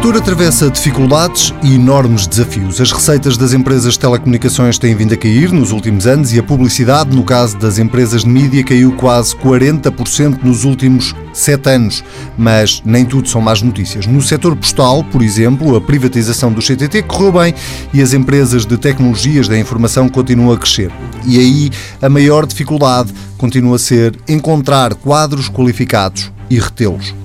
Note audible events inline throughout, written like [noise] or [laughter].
setor atravessa dificuldades e enormes desafios. As receitas das empresas de telecomunicações têm vindo a cair nos últimos anos e a publicidade, no caso das empresas de mídia, caiu quase 40% nos últimos sete anos. Mas nem tudo são más notícias. No setor postal, por exemplo, a privatização do CTT correu bem e as empresas de tecnologias da informação continuam a crescer. E aí a maior dificuldade continua a ser encontrar quadros qualificados e retê-los.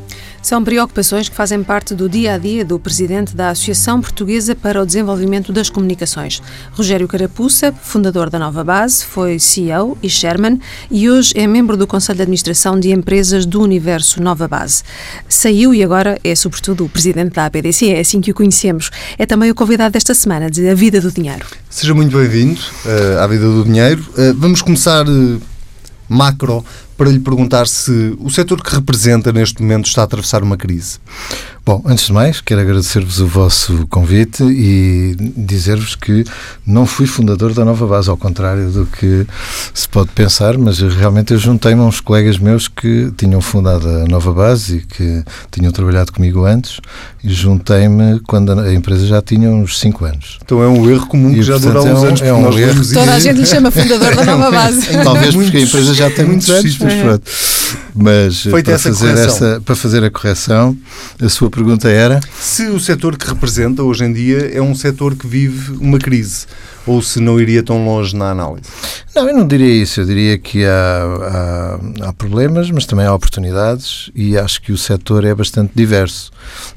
São preocupações que fazem parte do dia a dia do presidente da Associação Portuguesa para o Desenvolvimento das Comunicações. Rogério Carapuça, fundador da Nova Base, foi CEO e chairman e hoje é membro do Conselho de Administração de Empresas do Universo Nova Base. Saiu e agora é, sobretudo, o presidente da APDC, é assim que o conhecemos. É também o convidado desta semana de A Vida do Dinheiro. Seja muito bem-vindo uh, à Vida do Dinheiro. Uh, vamos começar. Uh, macro para lhe perguntar se o setor que representa neste momento está a atravessar uma crise. Bom, antes de mais, quero agradecer-vos o vosso convite e dizer-vos que não fui fundador da Nova Base, ao contrário do que se pode pensar, mas realmente eu juntei-me a uns colegas meus que tinham fundado a Nova Base e que tinham trabalhado comigo antes e juntei-me quando a empresa já tinha uns 5 anos. Então é um erro comum que e, já dura uns é um, anos. É um erro. Toda a gente lhe chama fundador da Nova [laughs] Base. Talvez porque a empresa já tem muitos anos, mas pronto. Mas para fazer, essa, para fazer a correção, a sua pergunta era? Se o setor que representa hoje em dia é um setor que vive uma crise ou se não iria tão longe na análise? Não, eu não diria isso. Eu diria que há, há, há, problemas, mas também há oportunidades e acho que o setor é bastante diverso.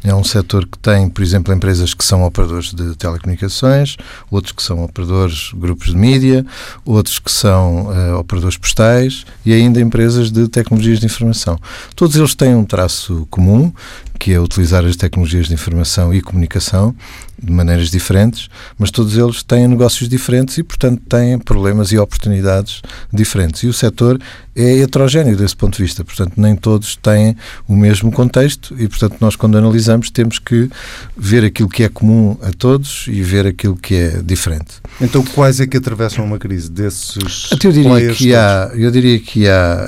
É um setor que tem, por exemplo, empresas que são operadores de telecomunicações, outros que são operadores grupos de mídia, outros que são uh, operadores postais e ainda empresas de tecnologias de informação. Todos eles têm um traço comum, que é utilizar as tecnologias de informação e comunicação de maneiras diferentes, mas todos eles têm negócios diferentes e, portanto, têm problemas e oportunidades diferentes. E o setor é heterogéneo desse ponto de vista, portanto, nem todos têm o mesmo contexto e, portanto, nós, quando analisamos, temos que ver aquilo que é comum a todos e ver aquilo que é diferente. Então, quais é que atravessam uma crise desses? Até eu diria que há, eu diria que há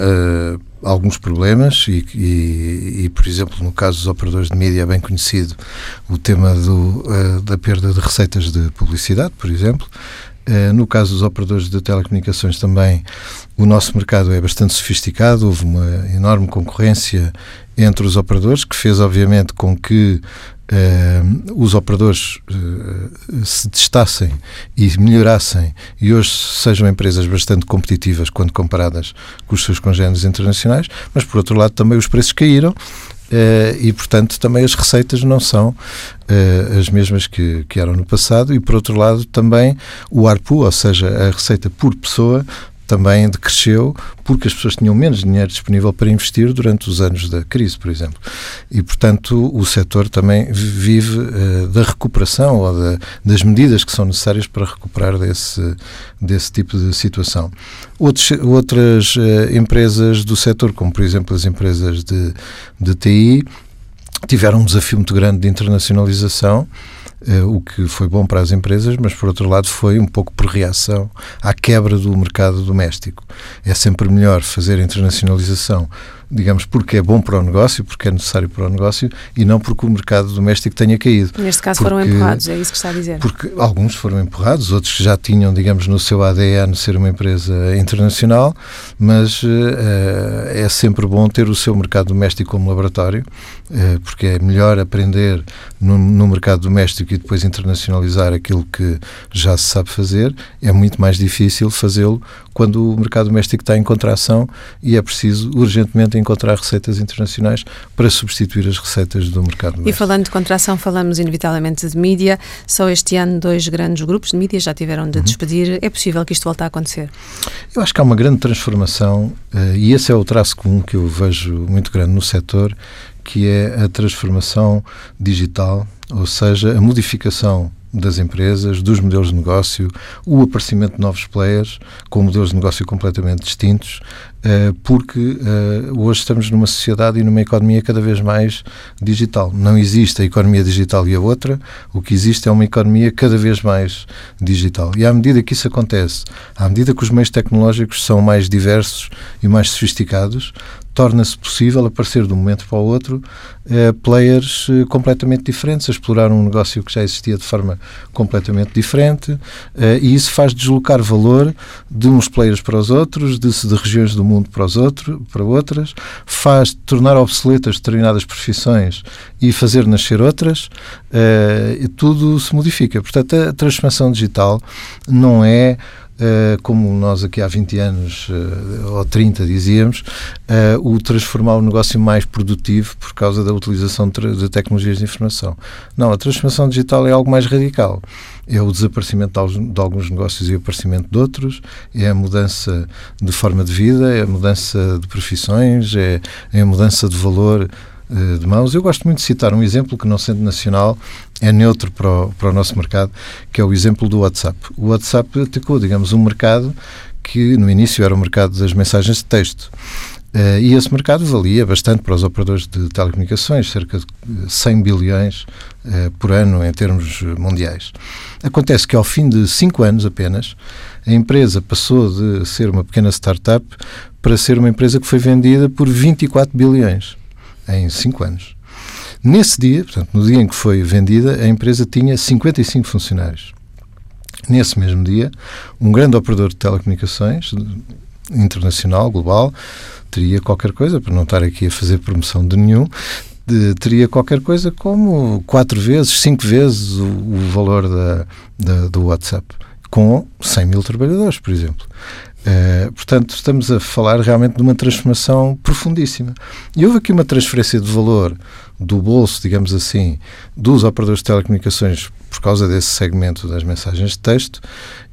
uh, alguns problemas e, e, e, por exemplo, no caso dos operadores de mídia é bem conhecido o tema do, uh, da perda de receitas de publicidade, por exemplo. Uh, no caso dos operadores de telecomunicações também o nosso mercado é bastante sofisticado, houve uma enorme concorrência entre os operadores que fez obviamente com que uh, os operadores uh, se testassem e melhorassem e hoje sejam empresas bastante competitivas quando comparadas com os seus congêneres internacionais, mas por outro lado também os preços caíram Uh, e, portanto, também as receitas não são uh, as mesmas que, que eram no passado. E, por outro lado, também o ARPU, ou seja, a receita por pessoa, também decresceu porque as pessoas tinham menos dinheiro disponível para investir durante os anos da crise, por exemplo. E, portanto, o setor também vive uh, da recuperação ou da, das medidas que são necessárias para recuperar desse, desse tipo de situação. Outros, outras uh, empresas do setor, como por exemplo as empresas de, de TI, tiveram um desafio muito grande de internacionalização o que foi bom para as empresas, mas por outro lado foi um pouco por reação à quebra do mercado doméstico. É sempre melhor fazer internacionalização digamos, porque é bom para o negócio, porque é necessário para o negócio e não porque o mercado doméstico tenha caído. Neste caso porque, foram empurrados, é isso que está a dizer. Porque alguns foram empurrados, outros já tinham, digamos, no seu ADN ser uma empresa internacional, mas uh, é sempre bom ter o seu mercado doméstico como laboratório, uh, porque é melhor aprender no, no mercado doméstico e depois internacionalizar aquilo que já se sabe fazer. É muito mais difícil fazê-lo quando o mercado doméstico está em contração e é preciso urgentemente encontrar receitas internacionais para substituir as receitas do mercado doméstico. E falando de contração, falamos inevitavelmente de mídia. Só este ano dois grandes grupos de mídia já tiveram de uhum. despedir. É possível que isto volte a acontecer? Eu acho que há uma grande transformação eh, e esse é o traço comum que eu vejo muito grande no setor, que é a transformação digital, ou seja, a modificação das empresas, dos modelos de negócio, o aparecimento de novos players com modelos de negócio completamente distintos uh, porque uh, hoje estamos numa sociedade e numa economia cada vez mais digital. Não existe a economia digital e a outra, o que existe é uma economia cada vez mais digital. E à medida que isso acontece, à medida que os meios tecnológicos são mais diversos e mais sofisticados, torna-se possível aparecer de um momento para o outro eh, players eh, completamente diferentes, a explorar um negócio que já existia de forma completamente diferente eh, e isso faz deslocar valor de uns players para os outros, de, de regiões do mundo para, os outro, para outras, faz tornar obsoletas determinadas profissões e fazer nascer outras, e tudo se modifica. Portanto, a transformação digital não é como nós aqui há 20 anos uh, ou 30 dizíamos, uh, o transformar o negócio mais produtivo por causa da utilização de, tecnologias de informação. Não, a transformação digital é algo mais radical. É o desaparecimento de, de alguns negócios e o aparecimento de outros, é a mudança de forma de vida, é a mudança de profissões, é, é a mudança de valor de mãos. Eu gosto muito de citar um exemplo que, não sendo nacional, é neutro para o, para o nosso mercado, que é o exemplo do WhatsApp. O WhatsApp atacou, digamos, um mercado que no início era o mercado das mensagens de texto. Uh, e esse mercado valia bastante para os operadores de telecomunicações, cerca de 100 bilhões uh, por ano em termos mundiais. Acontece que ao fim de 5 anos apenas, a empresa passou de ser uma pequena startup para ser uma empresa que foi vendida por 24 bilhões em 5 anos. Nesse dia, portanto, no dia em que foi vendida, a empresa tinha 55 funcionários. Nesse mesmo dia, um grande operador de telecomunicações internacional, global, teria qualquer coisa, para não estar aqui a fazer promoção de nenhum, de, teria qualquer coisa como quatro vezes, cinco vezes o, o valor da, da, do WhatsApp, com 100 mil trabalhadores, por exemplo. Uh, portanto, estamos a falar realmente de uma transformação profundíssima. E houve aqui uma transferência de valor do bolso, digamos assim, dos operadores de telecomunicações por causa desse segmento das mensagens de texto.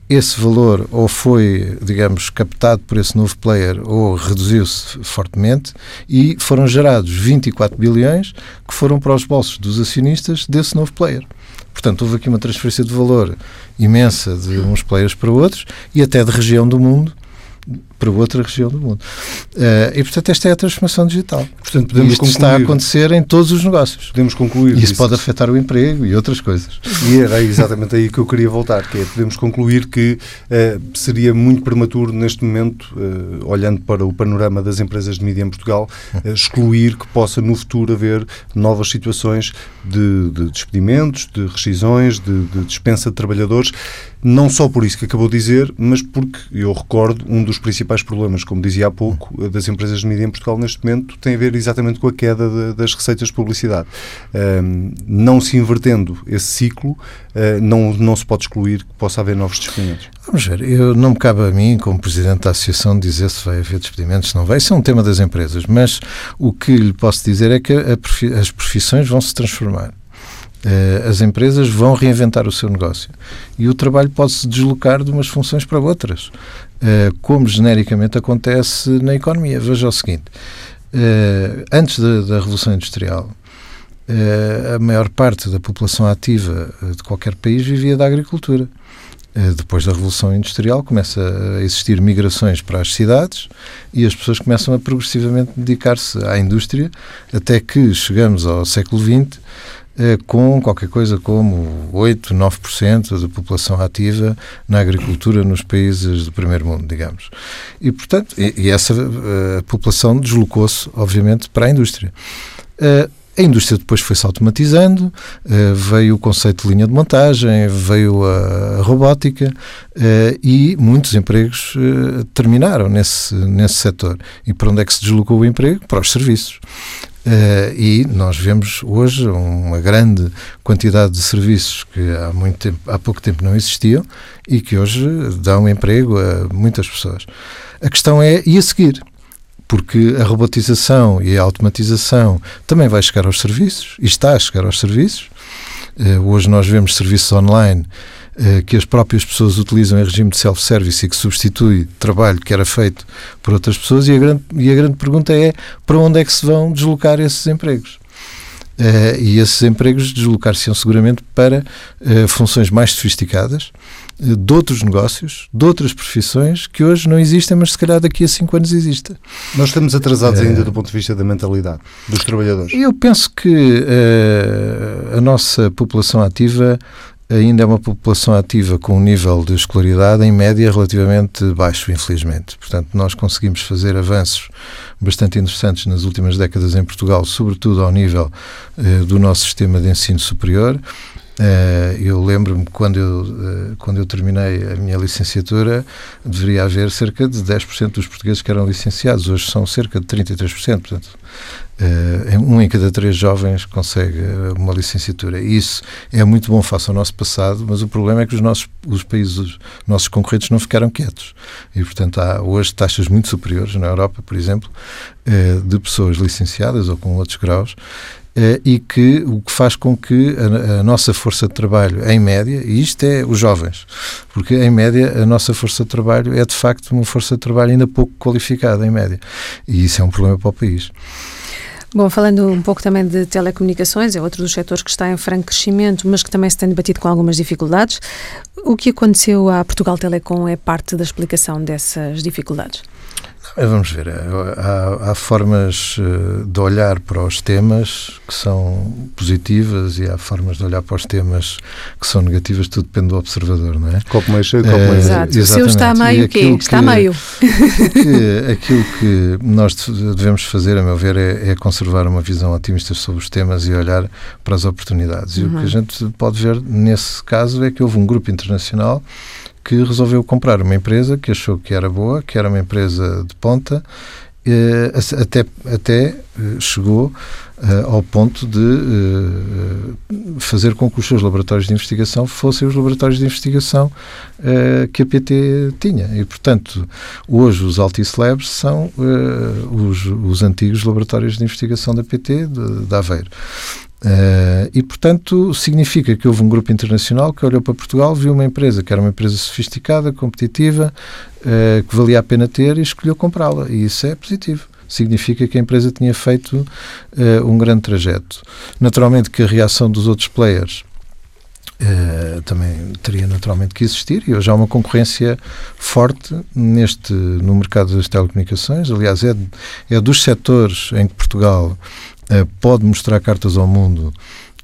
Esse valor ou foi, digamos, captado por esse novo player ou reduziu-se fortemente e foram gerados 24 bilhões que foram para os bolsos dos acionistas desse novo player. Portanto, houve aqui uma transferência de valor imensa de uns players para outros e até de região do mundo para outra região do mundo. Uh, e, portanto, esta é a transformação digital. Portanto, podemos isto concluir, está a acontecer em todos os negócios. Podemos concluir. E isso, isso pode afetar o emprego e outras coisas. E era exatamente aí que eu queria voltar, que é, podemos concluir que uh, seria muito prematuro neste momento, uh, olhando para o panorama das empresas de mídia em Portugal, excluir que possa no futuro haver novas situações de, de despedimentos, de rescisões, de, de dispensa de trabalhadores, não só por isso que acabou de dizer, mas porque eu recordo um dos principais problemas, como dizia há pouco, das empresas de mídia em Portugal neste momento tem a ver exatamente com a queda de, das receitas de publicidade. Um, não se invertendo esse ciclo, uh, não, não se pode excluir que possa haver novos despedimentos. Vamos ver, eu, não me cabe a mim, como Presidente da Associação, dizer se vai haver despedimentos, se não vai. Isso é um tema das empresas, mas o que lhe posso dizer é que as profissões vão se transformar. Uh, as empresas vão reinventar o seu negócio e o trabalho pode se deslocar de umas funções para outras, como genericamente acontece na economia. Veja o seguinte: uh, antes da, Revolução Industrial, a maior parte da população ativa de qualquer país vivia da agricultura. Depois da Revolução Industrial começa a existir migrações para as cidades e as pessoas começam a progressivamente dedicar-se à indústria até que chegamos ao século XX eh, com qualquer coisa como 8, 9% da população ativa na agricultura nos países do primeiro mundo, digamos. E, portanto, e, essa uh, população deslocou-se, obviamente, para a indústria. Uh, a indústria depois foi-se automatizando, veio o conceito de linha de montagem, veio a, robótica e muitos empregos terminaram nesse, nesse setor. E para onde é que se deslocou o emprego? Para os serviços. Uh, e nós vemos hoje uma grande quantidade de serviços que há, muito tempo, há pouco tempo não existiam e que hoje dão emprego a muitas pessoas. A questão é, e a seguir? Porque a robotização e a automatização também vai chegar aos serviços, e está a chegar aos serviços. Uh, hoje nós vemos serviços online eh, que as próprias pessoas utilizam em regime de self-service e que substitui trabalho que era feito por outras pessoas, e a grande, e a grande pergunta é para onde é que se vão deslocar esses empregos? Uh, e esses empregos deslocar-se-ão seguramente para uh, funções mais sofisticadas de outros negócios, de outras profissões que hoje não existem, mas se calhar daqui a cinco anos existem. Nós estamos atrasados ainda do ponto de vista da mentalidade dos trabalhadores. Eu penso que uh, a nossa população ativa ainda é uma população ativa com um nível de escolaridade em média relativamente baixo, infelizmente. Portanto, nós conseguimos fazer avanços bastante interessantes nas últimas décadas em Portugal, sobretudo ao nível uh, do nosso sistema de ensino superior. Uh, eu lembro-me quando eu, uh, quando eu terminei a minha licenciatura, deveria haver cerca de 10% dos portugueses que eram licenciados. Hoje são cerca de 33%. Portanto, uh, um em cada três jovens consegue uma licenciatura. Isso é muito bom face ao nosso passado, mas o problema é que os nossos os países, os nossos concorrentes não ficaram quietos. E, portanto, há hoje taxas muito superiores, na Europa, por exemplo, de pessoas licenciadas ou com outros graus, eh, e que o que faz com que a, a, nossa força de trabalho, em média, e isto é os jovens, porque em média a nossa força de trabalho é de facto uma força de trabalho ainda pouco qualificada, em média. E isso é um problema para o país. Bom, falando um pouco também de telecomunicações, é outro dos setores que está em franco crescimento, mas que também se tem debatido com algumas dificuldades. O que aconteceu à Portugal Telecom é parte da explicação dessas dificuldades? É, vamos ver, há, há, formas eh, de olhar para os temas que são positivas e há formas de olhar para os temas que são negativas, tudo depende do observador, não é? Copo meio cheio, copo meio é, Exato, o seu está meio o quê? Está meio. Que, aquilo que nós devemos fazer, a meu ver, é, é, conservar uma visão otimista sobre os temas e olhar para as oportunidades. E uhum. o que a uhum. gente pode ver nesse caso é que houve um grupo internacional que resolveu comprar uma empresa que achou que era boa, que era uma empresa de ponta, eh, até, até eh, chegou eh, ao ponto de fazer com que os seus laboratórios de investigação fossem os laboratórios de investigação que a PT tinha. E, portanto, hoje os Altice Labs são os, os antigos laboratórios de investigação da PT de, de Aveiro. Uh, e, portanto, significa que houve um grupo internacional que olhou para Portugal, viu uma empresa que era uma empresa sofisticada, competitiva, uh, que valia a pena ter e escolheu comprá-la. E isso é positivo. Significa que a empresa tinha feito uh, um grande trajeto. Naturalmente que a reação dos outros players Uh, também teria naturalmente que existir e hoje há uma concorrência forte neste no mercado das telecomunicações aliás é, é dos setores em que Portugal pode mostrar cartas ao mundo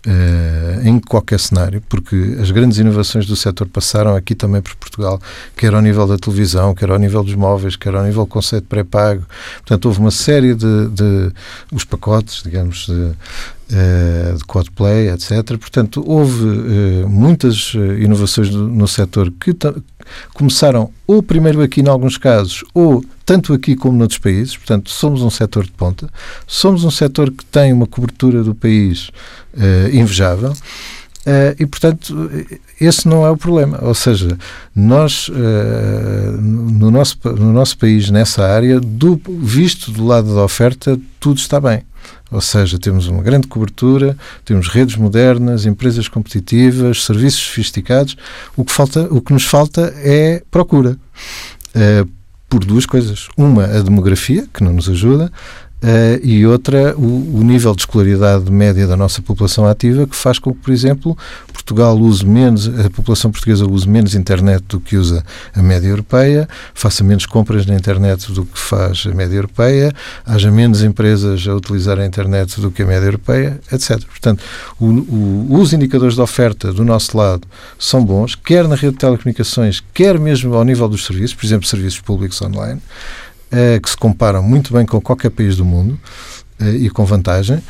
uh, em qualquer cenário, porque as grandes inovações do setor passaram aqui também por Portugal, quer ao nível da televisão, quer ao nível dos móveis, quer ao nível do conceito pré-pago. Portanto, houve uma série de, de os pacotes, digamos, de, uh, de Codeplay, etc. Portanto, houve uh, muitas inovações no, no setor que começaram ou primeiro aqui em alguns casos, ou tanto aqui como noutros países. Portanto, somos um setor de ponta, somos um setor que tem uma cobertura do país uh, invejável. Uh, e, portanto, esse não é o problema. Ou seja, nós, uh, no, nosso, no nosso país, nessa área, do, visto do lado da oferta, tudo está bem. Ou seja, temos uma grande cobertura, temos redes modernas, empresas competitivas, serviços sofisticados. O que, falta, o que nos falta é procura. Uh, por duas coisas. Uma, a demografia, que não nos ajuda, Uh, e outra, o, o, nível de escolaridade média da nossa população ativa, que faz com que, por exemplo, Portugal use menos, a população portuguesa use menos internet do que usa a média europeia, faça menos compras na internet do que faz a média europeia, haja menos empresas a utilizar a internet do que a média europeia, etc. Portanto, o, o, os indicadores de oferta do nosso lado são bons, quer na rede de telecomunicações, quer mesmo ao nível dos serviços, por exemplo, serviços públicos online que se comparam muito bem com qualquer país do mundo uh, e com vantagem.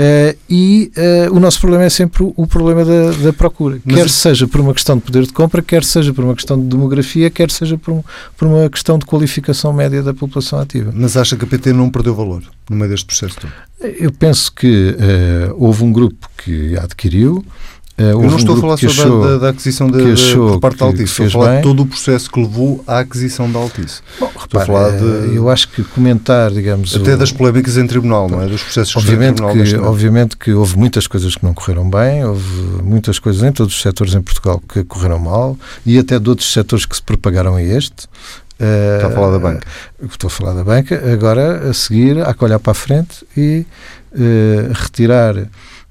Uh, e uh, o nosso problema é sempre o, o problema da, da procura, Mas quer seja por uma questão de poder de compra, quer seja por uma questão de demografia, quer seja por, um, por uma questão de qualificação média da população ativa. Mas acha que a PT não perdeu valor no meio deste processo todo? Eu penso que uh, houve um grupo que adquiriu, eu não estou a falar só achou, da, da, aquisição de, por parte da Altice, estou a falar bem. de todo o processo que levou à aquisição da Altice. Bom, repare, estou a falar de, eu acho que comentar, digamos... Até o, das polémicas em tribunal, não é? Dos processos obviamente que, que Obviamente que houve muitas coisas que não correram bem, houve muitas coisas em todos os setores em Portugal que correram mal e até de outros setores que se propagaram a este. Está a falar da banca. Uh, estou a falar da banca. Agora, a seguir, há que olhar para a frente e uh, retirar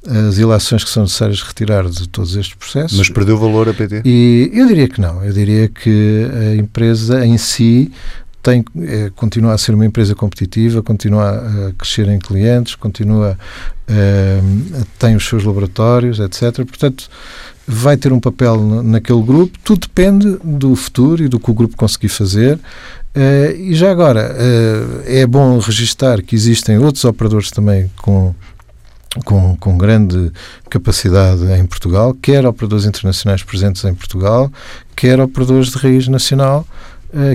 as ilações que são necessárias retirar de todos estes processos. Mas perdeu valor a PT? E eu diria que não. Eu diria que a empresa em si tem, é, continua a ser uma empresa competitiva, continua a crescer em clientes, continua é, tem os seus laboratórios, etc. Portanto, vai ter um papel naquele grupo. Tudo depende do futuro e do que o grupo conseguir fazer. É, e já agora, é bom registar que existem outros operadores também com com, com grande capacidade em Portugal, quer operadores internacionais presentes em Portugal, quer operadores de raiz nacional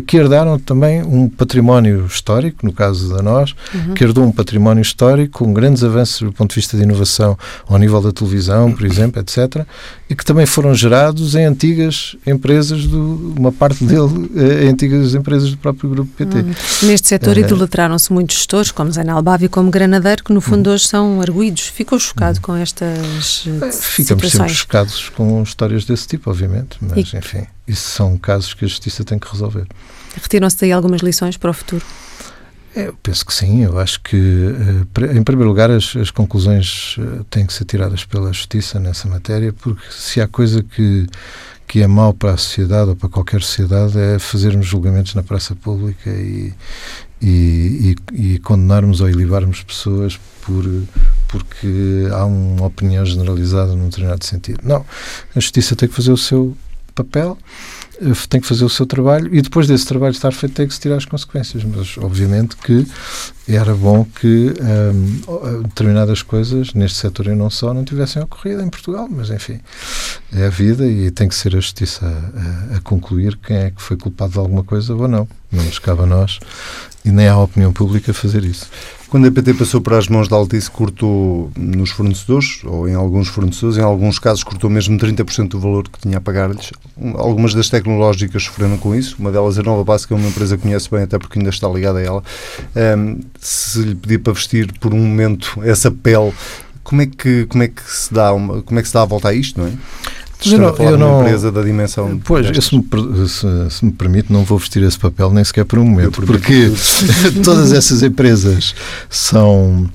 que herdaram também um património histórico, no caso da nós, uhum. que herdou um património histórico com grandes avanços do ponto de vista de inovação ao nível da televisão, por exemplo, etc., e que também foram gerados em antigas empresas, do, uma parte dele eh, em antigas empresas do próprio grupo PT. Uhum. Neste setor uh, idolatraram-se muitos gestores, como Zé Albávio e como Granadeiro, que no fundo uhum. hoje são arguídos. Ficou chocado uhum. com estas Ficamos situações. sempre chocados com histórias desse tipo, obviamente, mas e, enfim. Isso são casos que a justiça tem que resolver. Retiram-se daí algumas lições para o futuro? É, eu penso que sim. Eu acho que, eh, em primeiro lugar, as, as, conclusões eh, têm que ser tiradas pela justiça nessa matéria, porque se há coisa que, que é mau para a sociedade ou para qualquer sociedade é fazermos julgamentos na praça pública e, e, e, e condenarmos ou ilibarmos pessoas por, porque há uma opinião generalizada num determinado sentido. Não. A justiça tem que fazer o seu papel, eh, tem que fazer o seu trabalho e depois desse trabalho estar feito tem que se tirar as consequências. Mas, obviamente, que era bom que um, determinadas coisas neste setor e não só não tivessem ocorrido em Portugal, mas enfim, é a vida e tem que ser a justiça a, a concluir quem é que foi culpado de alguma coisa ou não. Não nos cabe a nós e nem à opinião pública fazer isso. Quando a PT passou para as mãos da Altice, cortou nos fornecedores, ou em alguns fornecedores, em alguns casos cortou mesmo 30% do valor que tinha a pagar-lhes. Algumas das tecnológicas sofreram com isso. Uma delas, a Nova Básica, é uma empresa que conhece bem, até porque ainda está ligada a ela. Um, se lhe pedir para vestir por um momento essa pele, como é que, como é que, se, dá uma, como é que se dá a volta a isto, não é? Eu não, eu não, empresa da dimensão. Pois, se me, se, se me, permite, não vou vestir esse papel nem sequer por um momento, porque [laughs] todas essas empresas são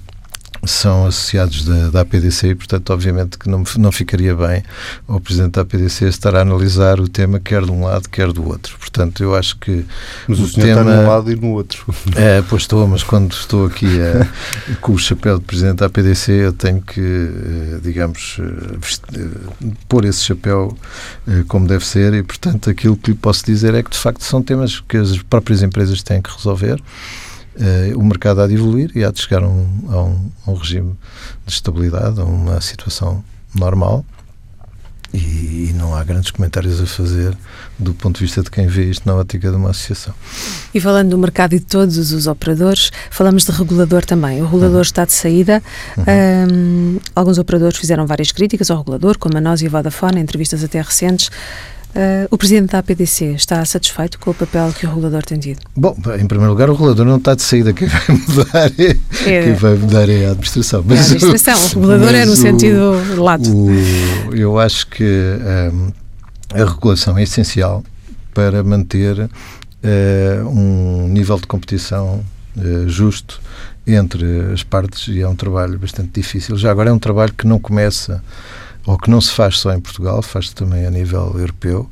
são associados da, da APDC e, portanto, obviamente que não, não ficaria bem o Presidente da APDC estar a analisar o tema quer de um lado, quer do outro. Portanto, eu acho que Mas o, o tema, está num lado e no outro. É, pois estou, mas quando estou aqui a, [laughs] com o chapéu de Presidente da APDC, eu tenho que, eh, digamos, eh, eh, pôr esse chapéu como deve ser e, portanto, aquilo que lhe posso dizer é que, de facto, são temas que as próprias empresas têm que resolver o mercado há de evoluir e há de chegar a um, a, um, a um, regime de estabilidade, a uma situação normal. E, e, não há grandes comentários a fazer do ponto de vista de quem vê isto na ótica de uma associação. E falando do mercado e de todos os operadores, falamos de regulador também. O regulador uhum. está de saída. Uhum. Um, alguns operadores fizeram várias críticas ao regulador, como a nós e a Vodafone, em entrevistas até recentes. Uh, o Presidente da APDC está satisfeito com o papel que o regulador tem tido? Bom, em primeiro lugar, o regulador não está de saída. Quem [laughs] vai mudar é, é. Quem vai mudar é a administração. Mas é a administração. O, o regulador é no o, sentido lato. O, eu acho que um, a regulação é essencial para manter uh, um nível de competição uh, justo entre as partes e é um trabalho bastante difícil. Já agora é um trabalho que não começa ou que não se faz só em Portugal, faz-se também a nível europeu.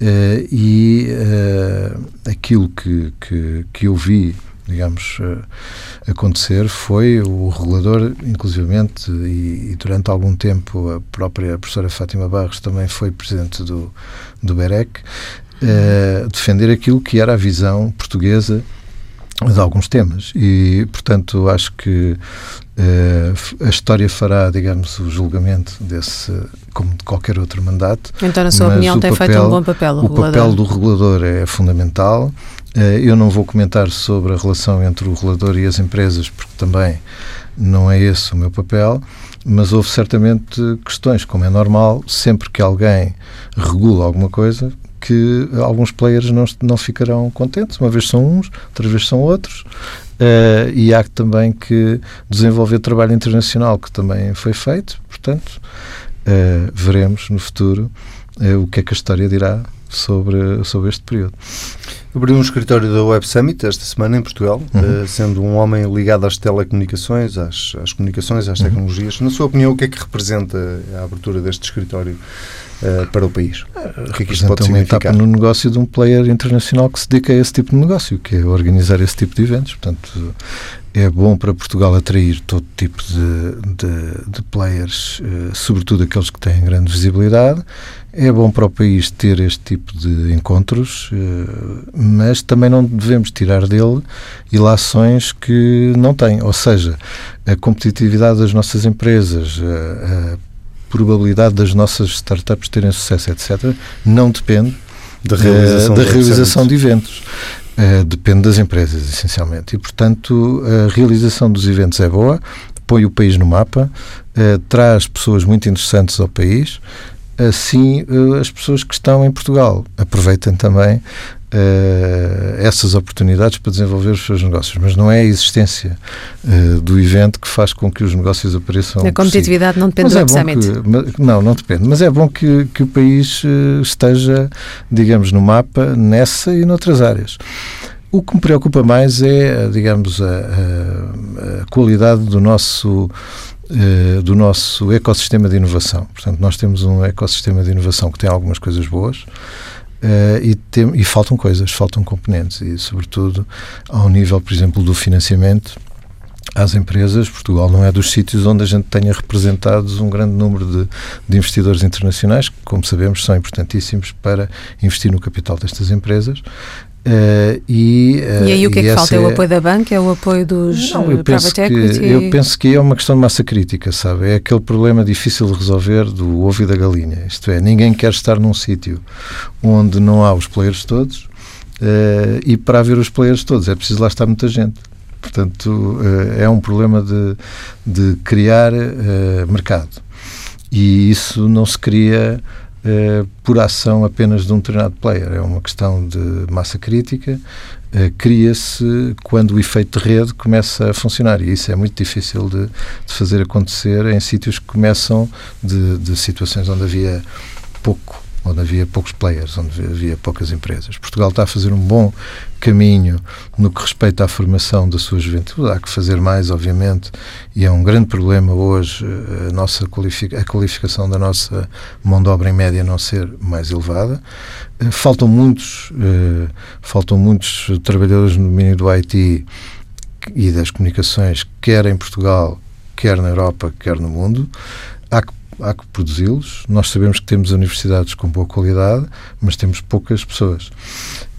Uh, e uh, aquilo que, que, que eu vi, digamos, uh, acontecer foi o regulador, inclusivamente, e, e, durante algum tempo a própria professora Fátima Barros também foi presidente do, do BEREC, defender aquilo que era a visão portuguesa de alguns temas. E portanto acho que uh, a história fará digamos o julgamento desse como de qualquer outro mandato. Então na sua opinião tem papel, feito um bom papel o, o papel do regulador é fundamental. Uh, eu não vou comentar sobre a relação entre o regulador e as empresas porque também não é esse o meu papel mas houve certamente questões como é normal sempre que alguém regula alguma coisa que alguns players não, não ficarão contentes. Uma vez são uns, outra vez são outros. Uh, e há também que desenvolver trabalho internacional, que também foi feito. Portanto, uh, veremos no futuro uh, o que é que a história dirá sobre, sobre este período. Abriu um escritório da Web Summit esta semana em Portugal, uhum. sendo um homem ligado às telecomunicações, às, às comunicações, às uhum. tecnologias. Na sua opinião, o que é que representa a abertura deste escritório uh, para o país? O que é que isto pode uma etapa no negócio de um player internacional que se dedica a esse tipo de negócio, que é organizar esse tipo de eventos. Portanto, é bom para Portugal atrair todo tipo de, de, de players, uh, sobretudo aqueles que têm grande visibilidade. É bom para o país ter este tipo de encontros, uh, mas também não devemos tirar dele ilações que não tem. Ou seja, a competitividade das nossas empresas, a, a probabilidade das nossas startups terem sucesso, etc., não depende da realização, uh, da realização de eventos. Uh, depende das empresas, essencialmente. E, portanto, a realização dos eventos é boa, põe o país no mapa, uh, traz pessoas muito interessantes ao país. Assim, uh, as pessoas que estão em Portugal aproveitem também uh, essas oportunidades para desenvolver os seus negócios, mas não é a existência uh, do evento que faz com que os negócios apareçam. A competitividade si. não depende mas do é Que, não, não depende, mas é bom que, que o país uh, esteja, digamos, no mapa nessa e noutras áreas. O que me preocupa mais é, digamos, a, a, a qualidade do nosso do nosso ecossistema de inovação. Portanto, nós temos um ecossistema de inovação que tem algumas coisas boas, Uh, e, tem, e faltam coisas, faltam componentes e, sobretudo, ao nível, por exemplo, do financiamento às empresas, Portugal não é dos sítios onde a gente tenha representados um grande número de, de, investidores internacionais, que, como sabemos, são importantíssimos para investir no capital destas empresas. Uh, e, uh, e aí o que é que falta? É o apoio da banca? É o apoio dos não, eu penso private equity? Que, eu penso que é uma questão de massa crítica, sabe? É aquele problema difícil de resolver do ovo e da galinha. Isto é, ninguém quer estar num sítio onde não há os players todos uh, e para haver os players todos é preciso lá estar muita gente. Portanto, é um problema de, de criar mercado. E isso não se cria eh, por ação apenas de um determinado player. É uma questão de massa crítica. Uh, Cria-se quando o efeito de rede começa a funcionar e isso é muito difícil de, de fazer acontecer em sítios que começam de, de situações onde havia pouco onde havia poucos players, onde havia poucas empresas. Portugal está a fazer um bom caminho no que respeita à formação da sua juventude. Há que fazer mais, obviamente, e é um grande problema hoje eh, a, nossa qualific a qualificação da nossa mão de obra em média não ser mais elevada. Eh, faltam muitos, uh, faltam muitos trabalhadores no domínio do IT e das comunicações, quer em Portugal, quer na Europa, quer no mundo. Há que há que produzi-los. Nós sabemos que temos universidades com boa qualidade, mas temos poucas pessoas.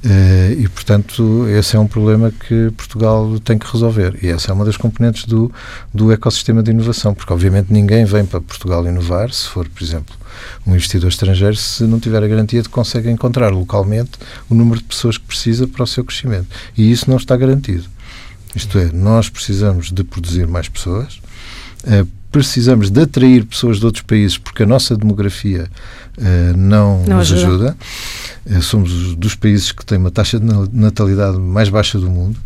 Uh, e, portanto, esse é um problema que Portugal tem que resolver. E essa é uma das componentes do, do ecossistema de inovação, porque, obviamente, ninguém vem para Portugal inovar se for, por exemplo, um investidor estrangeiro, se não tiver a garantia de que consegue encontrar localmente o número de pessoas que precisa para o seu crescimento. E isso não está garantido. Isto é, nós precisamos de produzir mais pessoas. Precisamos de atrair pessoas de outros países porque a nossa demografia uh, não, não, nos ajuda. ajuda. Uh, somos dos países que têm uma taxa de natalidade mais baixa do mundo.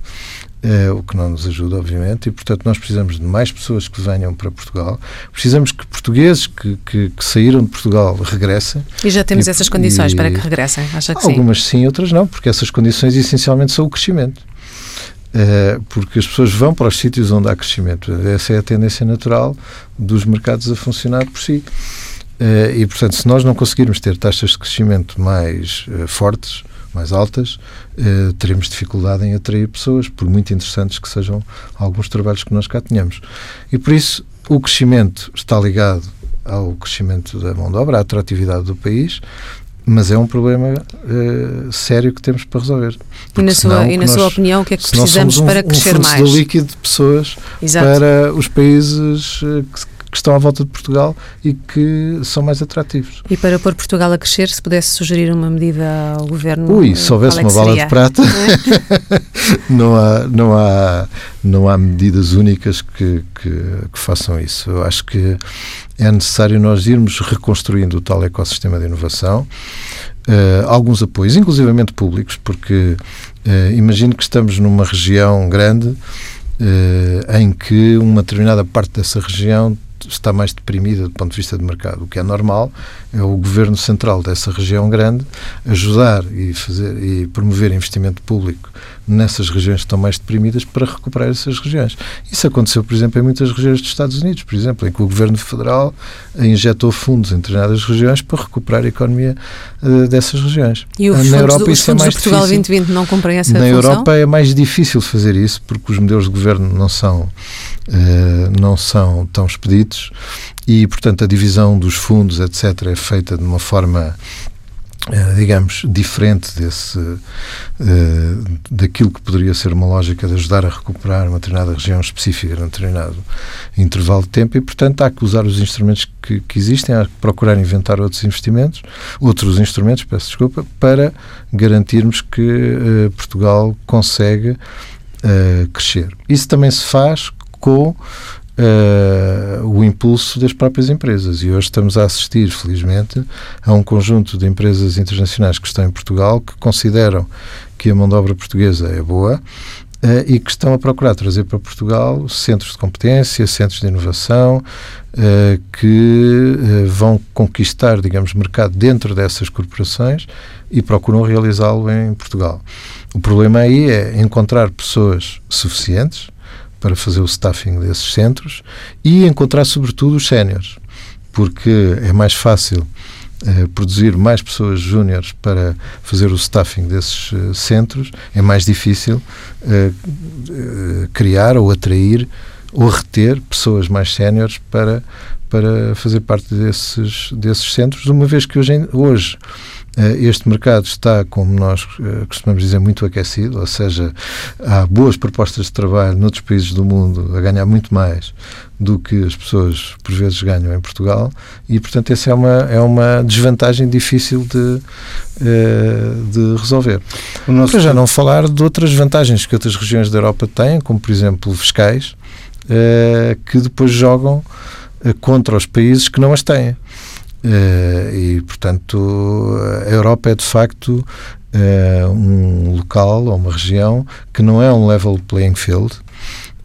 Uh, o que não nos ajuda, obviamente, e portanto nós precisamos de mais pessoas que venham para Portugal. Precisamos que portugueses que, que, que saíram de Portugal regressem. E já temos e, essas condições e, para que regressem, acha que algumas sim? sim, outras não, porque essas condições essencialmente são o crescimento. Eh, porque as pessoas vão para os sítios onde há crescimento. Essa é a tendência natural dos mercados a funcionar por si. Eh, e, portanto, se nós não conseguirmos ter taxas de crescimento mais eh, fortes, mais altas, teremos dificuldade em atrair pessoas, por muito interessantes que sejam alguns trabalhos que nós cá tenhamos. E, por isso, o crescimento está ligado ao crescimento da mão de obra, à atratividade do país, mas é um problema uh, sério que temos para resolver. E na, sua, e na nós, sua opinião, o que é que precisamos um, para crescer um mais? Um líquido de pessoas Exato. para os países uh, que, que, estão à volta de Portugal e que são mais atrativos. E para pôr Portugal a crescer, se pudesse sugerir uma medida ao Governo... Ui, se houvesse é uma bala de prata, [laughs] [laughs] não, há, não, há, não há medidas únicas que, que, que façam isso. Eu acho que é necessário nós irmos reconstruindo o tal ecossistema de inovação, uh, alguns apoios, inclusivamente públicos, porque uh, imagino que estamos numa região grande uh, em que uma determinada parte dessa região está mais deprimida do ponto de vista de mercado. O que é normal é o governo central dessa região grande ajudar e fazer e promover investimento público nessas regiões que estão mais deprimidas para recuperar essas regiões. Isso aconteceu, por exemplo, em muitas regiões dos Estados Unidos, por exemplo, em que o governo federal injetou fundos em determinadas regiões para recuperar a economia uh, dessas regiões. E os Na Europa, do, os fundos é mais Portugal difícil. 2020 não cumprem essa Na função? Europa é mais difícil fazer isso porque os modelos de governo não são Uh, não são tão expeditos e, portanto, a divisão dos fundos, etc., é feita de uma forma digamos, diferente desse, uh, daquilo que poderia ser uma lógica de ajudar a recuperar uma determinada região específica num determinado intervalo de tempo e, portanto, há que usar os instrumentos que, que, existem, há que procurar inventar outros investimentos, outros instrumentos, peço desculpa, para garantirmos que uh, Portugal consegue crescer. Isso também se faz com uh, o impulso das próprias empresas. E hoje estamos a assistir, felizmente, a um conjunto de empresas internacionais que estão em Portugal que consideram que a mão de obra portuguesa é boa Uh, e que estão a procurar trazer para Portugal centros de competência, centros de inovação, uh, que uh, vão conquistar, digamos, mercado dentro dessas corporações e procuram realizá-lo em Portugal. O problema aí é encontrar pessoas suficientes para fazer o staffing desses centros e encontrar, sobretudo, os séniores, porque é mais fácil eh, produzir mais pessoas júniores para fazer o staffing desses uh, centros, é mais difícil uh, criar ou atrair ou reter pessoas mais séniores para, para fazer parte desses, desses centros, uma vez que hoje, hoje eh, este mercado está, como nós eh, costumamos dizer, muito aquecido, ou seja, há boas propostas de trabalho noutros países do mundo a ganhar muito mais do que as pessoas por vezes ganham em Portugal e, portanto, essa é uma, é uma desvantagem difícil de, eh, de resolver. Para já não falar de outras vantagens que outras regiões da Europa têm, como, por exemplo, fiscais, que depois jogam contra os países que não as têm. Uh, e, portanto, a Europa é de facto uh, um local ou uma região que não é um level playing field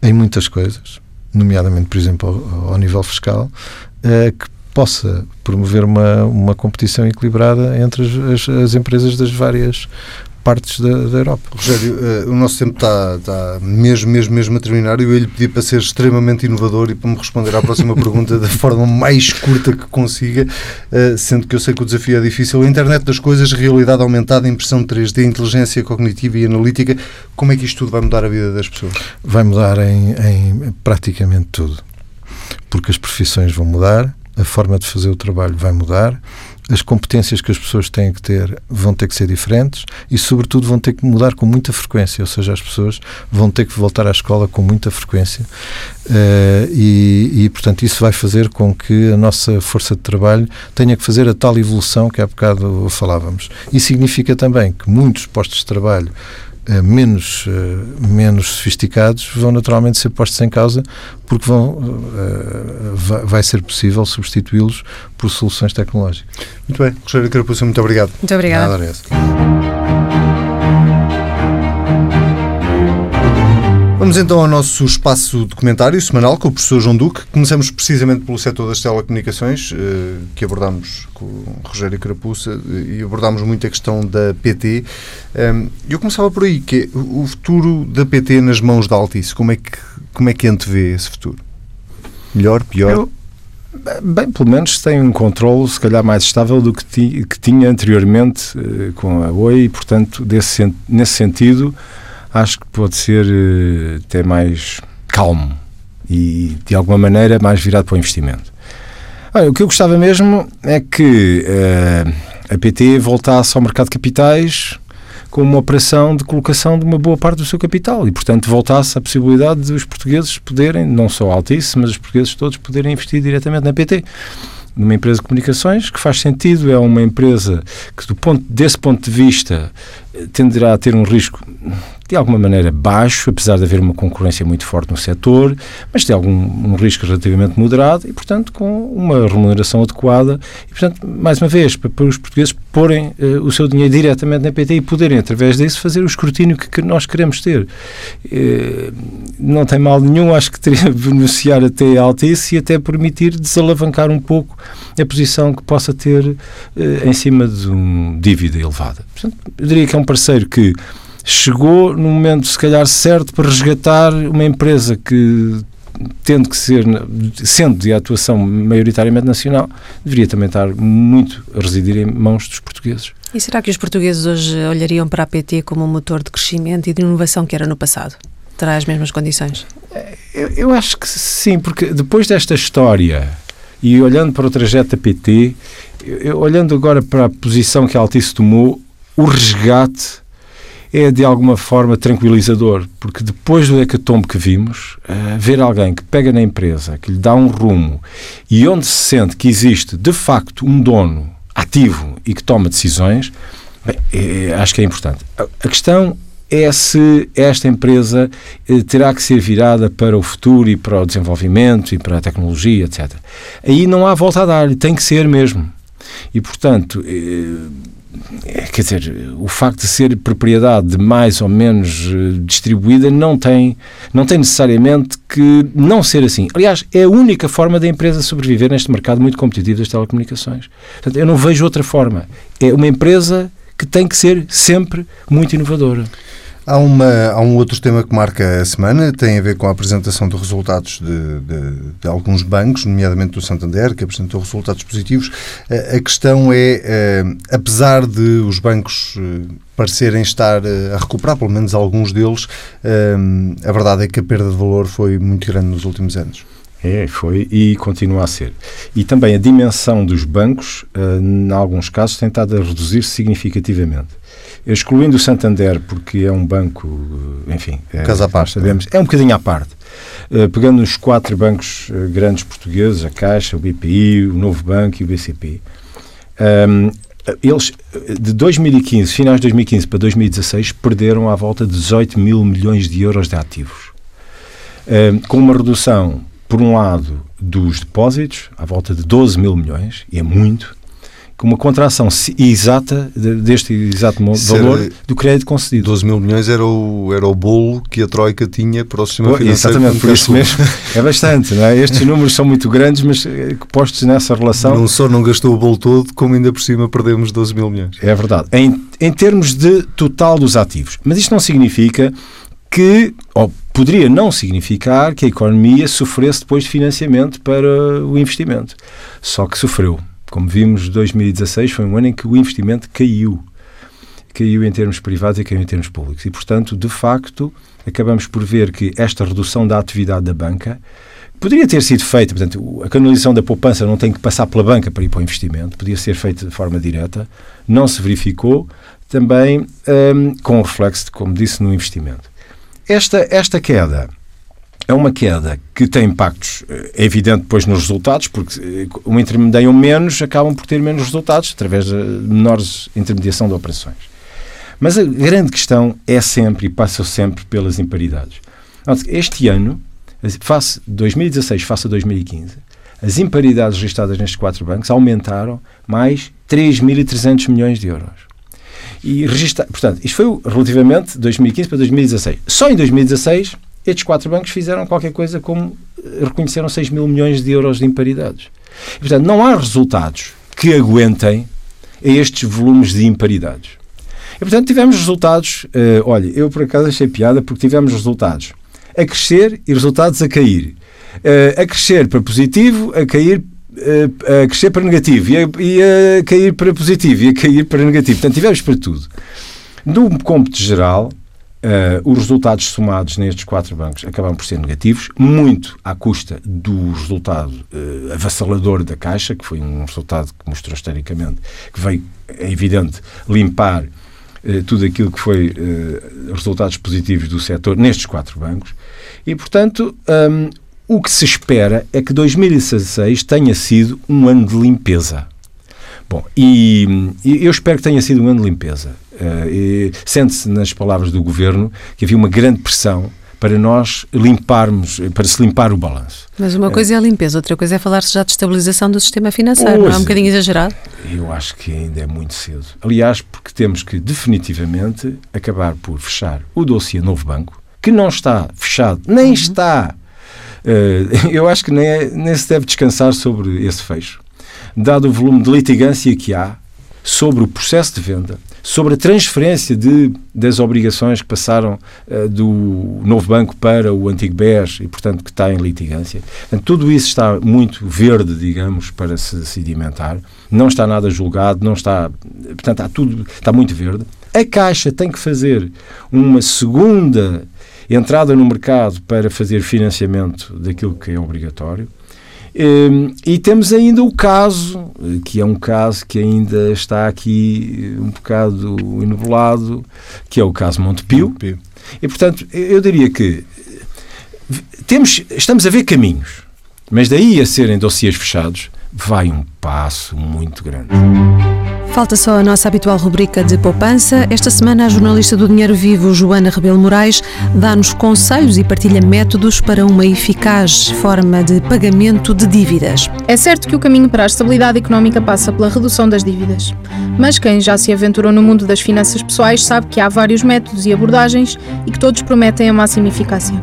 em muitas coisas, nomeadamente, por exemplo, ao, ao nível fiscal, uh, que possa promover uma, uma competição equilibrada entre as, as, as empresas das várias partes da, da Europa. Rogério, uh, o nosso tempo está, está mesmo, mesmo, mesmo a terminar e eu lhe pedi para ser extremamente inovador e para me responder à próxima pergunta da forma mais curta que consiga, uh, sendo que eu sei que o desafio é difícil. A internet das coisas, realidade aumentada, impressão 3D, inteligência cognitiva e analítica, como é que isto tudo vai mudar a vida das pessoas? Vai mudar em, em praticamente tudo. Porque as profissões vão mudar, a forma de fazer o trabalho vai mudar, as competências que as pessoas têm que ter vão ter que ser diferentes e, sobretudo, vão ter que mudar com muita frequência, ou seja, as pessoas vão ter que voltar à escola com muita frequência uh, e, e, portanto, isso vai fazer com que a nossa força de trabalho tenha que fazer a tal evolução que há bocado falávamos. E significa também que muitos postos de trabalho menos, uh, menos sofisticados vão naturalmente ser postos em causa porque vão, uh, vai, ser possível substituí-los por soluções tecnológicas. Muito bem, Rogério Carapuça, muito obrigado. Muito obrigado. Vamos então ao nosso espaço documentário semanal com o professor João Duque. Começamos precisamente pelo setor das telecomunicações, eh, que abordámos com o Rogério Carapuça e abordámos muito a questão da PT. Ehm, eu começava por aí, que é o futuro da PT nas mãos da Altice. Como é que, como é que antevê esse futuro? Melhor, pior? Eu... Bem, pelo menos tem um controle, se calhar, mais estável do que, ti, que tinha anteriormente uh, com a Oi, e, portanto, desse, nesse sentido, acho que pode ser uh, até mais calmo e, de alguma maneira, mais virado para o investimento. Olha, o que eu gostava mesmo é que uh, a PT voltasse ao mercado de capitais com uma operação de colocação de uma boa parte do seu capital e, portanto, voltasse a possibilidade de os portugueses poderem, não só Altice, mas os portugueses todos poderem investir diretamente na PT numa empresa de comunicações que faz sentido, é uma empresa que do ponto, desse ponto de vista tenderá a ter um risco de alguma maneira baixo, apesar de haver uma concorrência muito forte no setor, mas tem algum um risco relativamente moderado e, portanto, com uma remuneração adequada. E, portanto, mais uma vez, para, os portugueses porem uh, o seu dinheiro diretamente na PT e poderem, através disso, fazer o escrutínio que, que nós queremos ter. Uh, não tem mal nenhum, acho que teria beneficiar até a Altice e até permitir desalavancar um pouco a posição que possa ter uh, em cima de uma dívida elevada. Portanto, eu diria que é um parceiro que chegou no momento, se calhar, certo para resgatar uma empresa que tendo que ser, sendo de atuação maioritariamente nacional, deveria também estar muito a residir em mãos dos portugueses. E será que os portugueses hoje olhariam para a PT como um motor de crescimento e de inovação que era no passado? Terá as mesmas condições? Eu, eu acho que sim, porque depois desta história e olhando para o trajeto da PT, eu, olhando agora para a posição que a Altice tomou, o resgate é de alguma forma tranquilizador, porque depois do hecatombe que vimos, uh, ver alguém que pega na empresa, que lhe dá um rumo e onde se sente que existe de facto um dono ativo e que toma decisões, bem, é, acho que é importante. A, a questão é se esta empresa eh, terá que ser virada para o futuro e para o desenvolvimento e para a tecnologia, etc. Aí não há volta a dar, tem que ser mesmo. E, portanto, eh, é, quer dizer, o facto de ser propriedade mais ou menos eh, distribuída não tem, não tem necessariamente que não ser assim. Aliás, é a única forma da empresa sobreviver neste mercado muito competitivo das telecomunicações. Portanto, eu não vejo outra forma. É uma empresa que tem que ser sempre muito inovadora. Há, uma, há um outro tema que marca a semana, tem a ver com a apresentação de resultados de, de, de alguns bancos, nomeadamente do Santander, que apresentou resultados positivos. A questão é, eh, apesar de os bancos eh, parecerem estar eh, a recuperar, pelo menos alguns deles, a verdade é que a perda de valor foi muito grande nos últimos anos. É, foi e continua a ser. E também a dimensão dos bancos, em alguns casos, tem estado a reduzir significativamente excluindo o Santander, porque é um banco, enfim, é, Casa à parte, sabemos, é um bocadinho à parte. Uh, pegando os quatro bancos uh, grandes portugueses, a Caixa, o BPI, o Novo Banco e o BCP, um, ehm, eles, de 2015, finais de 2015 para 2016, perderam à volta de 18 mil milhões de euros de ativos. Ehm, com uma redução, por um lado, dos depósitos, à volta de 12 mil milhões, e é muito, com uma contração exata deste exato valor do crédito concedido. 12 mil milhões era o, era o bolo que a Troika tinha para o sistema financeiro. Exatamente, por isso mesmo. [laughs] É bastante, não é? Estes números são muito grandes, mas eh, postos nessa relação... Não só não gastou o bolo todo, como ainda por cima perdemos 12 mil milhões. É verdade. Em, em termos de total dos ativos. Mas isto não significa que, ou poderia não significar que a economia sofresse depois de financiamento para o investimento. Só que sofreu como vimos, 2016 foi um ano em que o investimento caiu. Caiu em termos privados e caiu em termos públicos. E, portanto, de facto, acabamos por ver que esta redução da atividade da banca poderia ter sido feita, portanto, a canalização da poupança não tem que passar pela banca para ir para o investimento, podia ser feita de forma direta, não se verificou, também um, com reflexo, como disse, no investimento. Esta, esta queda é uma queda que tem impactos, eh, é evidente depois nos resultados, porque eh, o intermediam menos, acabam por ter menos resultados, através de menores intermediação de operações. Mas a grande questão é sempre, e passa sempre, pelas imparidades. Este ano, face 2016 face a 2015, as imparidades registradas nestes quatro bancos aumentaram mais 3.300 milhões de euros. E registra, portanto, isto foi relativamente 2015 para 2016. Só em 2016 estes quatro bancos fizeram qualquer coisa como eh, reconheceram 6 mil milhões de euros de imparidades. E, portanto, não há resultados que aguentem a estes volumes de imparidades. E, portanto, tivemos resultados, uh, olha, eu por acaso achei piada porque tivemos resultados a crescer e resultados a cair. Uh, a crescer para positivo, a cair a crescer para negativo e a, e a cair para positivo e a cair para negativo. Portanto, tivemos para tudo. No cômputo geral, Uh, os resultados somados nestes quatro bancos acabaram por ser negativos, muito à custa do resultado uh, avassalador da Caixa, que foi um resultado que mostrou historicamente que veio, é evidente, limpar uh, tudo aquilo que foi resultados positivos do setor nestes quatro bancos. E, portanto, um, o que se espera é que 2016 tenha sido um ano de limpeza. Bom, e, e eu espero que tenha sido um ano de limpeza. Uh, Sente-se nas palavras do governo que havia uma grande pressão para nós limparmos, para se limpar o balanço. Mas uma coisa é a limpeza, outra coisa é falar-se já de estabilização do sistema financeiro, pois, não é um bocadinho exagerado? Eu acho que ainda é muito cedo. Aliás, porque temos que definitivamente acabar por fechar o dossiê Novo Banco, que não está fechado, nem uhum. está. Uh, [laughs] eu acho que nem, é, nem se deve descansar sobre esse fecho. Dado o volume de litigância que há sobre o processo de venda, sobre a transferência de, das obrigações que passaram uh, do novo banco para o antigo BES e, portanto, que está em litigância. Portanto, tudo isso está muito verde, digamos, para se sedimentar. Não está nada julgado, não está. Portanto, está tudo. está muito verde. A Caixa tem que fazer uma segunda entrada no mercado para fazer financiamento daquilo que é obrigatório. Ehm, e temos ainda o caso, que é um caso que ainda está aqui um bocado enovelado, que é o caso Montepio. Montepio. E, portanto, eu diria que temos, estamos a ver caminhos, mas daí a serem dossiês fechados, vai um passo muito grande. Falta só a nossa habitual rubrica de poupança. Esta semana, a jornalista do Dinheiro Vivo, Joana Rebelo Moraes, dá-nos conselhos e partilha métodos para uma eficaz forma de pagamento de dívidas. É certo que o caminho para a estabilidade económica passa pela redução das dívidas. Mas quem já se aventurou no mundo das finanças pessoais sabe que há vários métodos e abordagens e que todos prometem a máxima eficácia.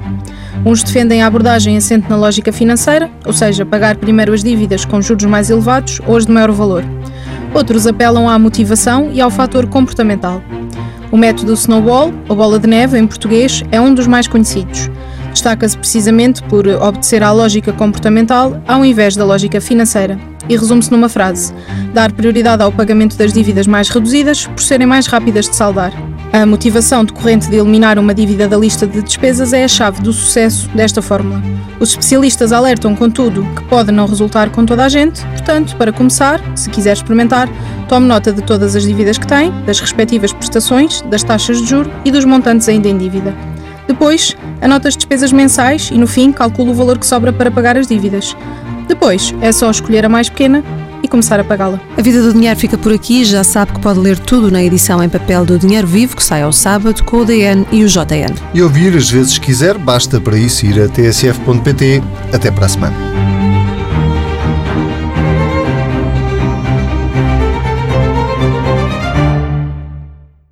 Uns defendem a abordagem assente na lógica financeira, ou seja, pagar primeiro as dívidas com juros mais elevados ou as de maior valor. Outros apelam à motivação e ao fator comportamental. O método Snowball, ou bola de neve em português, é um dos mais conhecidos. Destaca-se precisamente por obedecer à lógica comportamental ao invés da lógica financeira. E resume-se numa frase: dar prioridade ao pagamento das dívidas mais reduzidas por serem mais rápidas de saldar. A motivação decorrente de eliminar uma dívida da lista de despesas é a chave do sucesso desta fórmula. Os especialistas alertam, contudo, que pode não resultar com toda a gente, portanto, para começar, se quiser experimentar, tome nota de todas as dívidas que tem, das respectivas prestações, das taxas de juro e dos montantes ainda em dívida. Depois, anota as despesas mensais e, no fim, calcula o valor que sobra para pagar as dívidas. Depois, é só escolher a mais pequena e começar a pagá-la. A Vida do Dinheiro fica por aqui. Já sabe que pode ler tudo na edição em papel do Dinheiro Vivo, que sai ao sábado, com o DN e o JN. E ouvir as vezes quiser, basta para isso ir a tsf.pt. Até para a semana.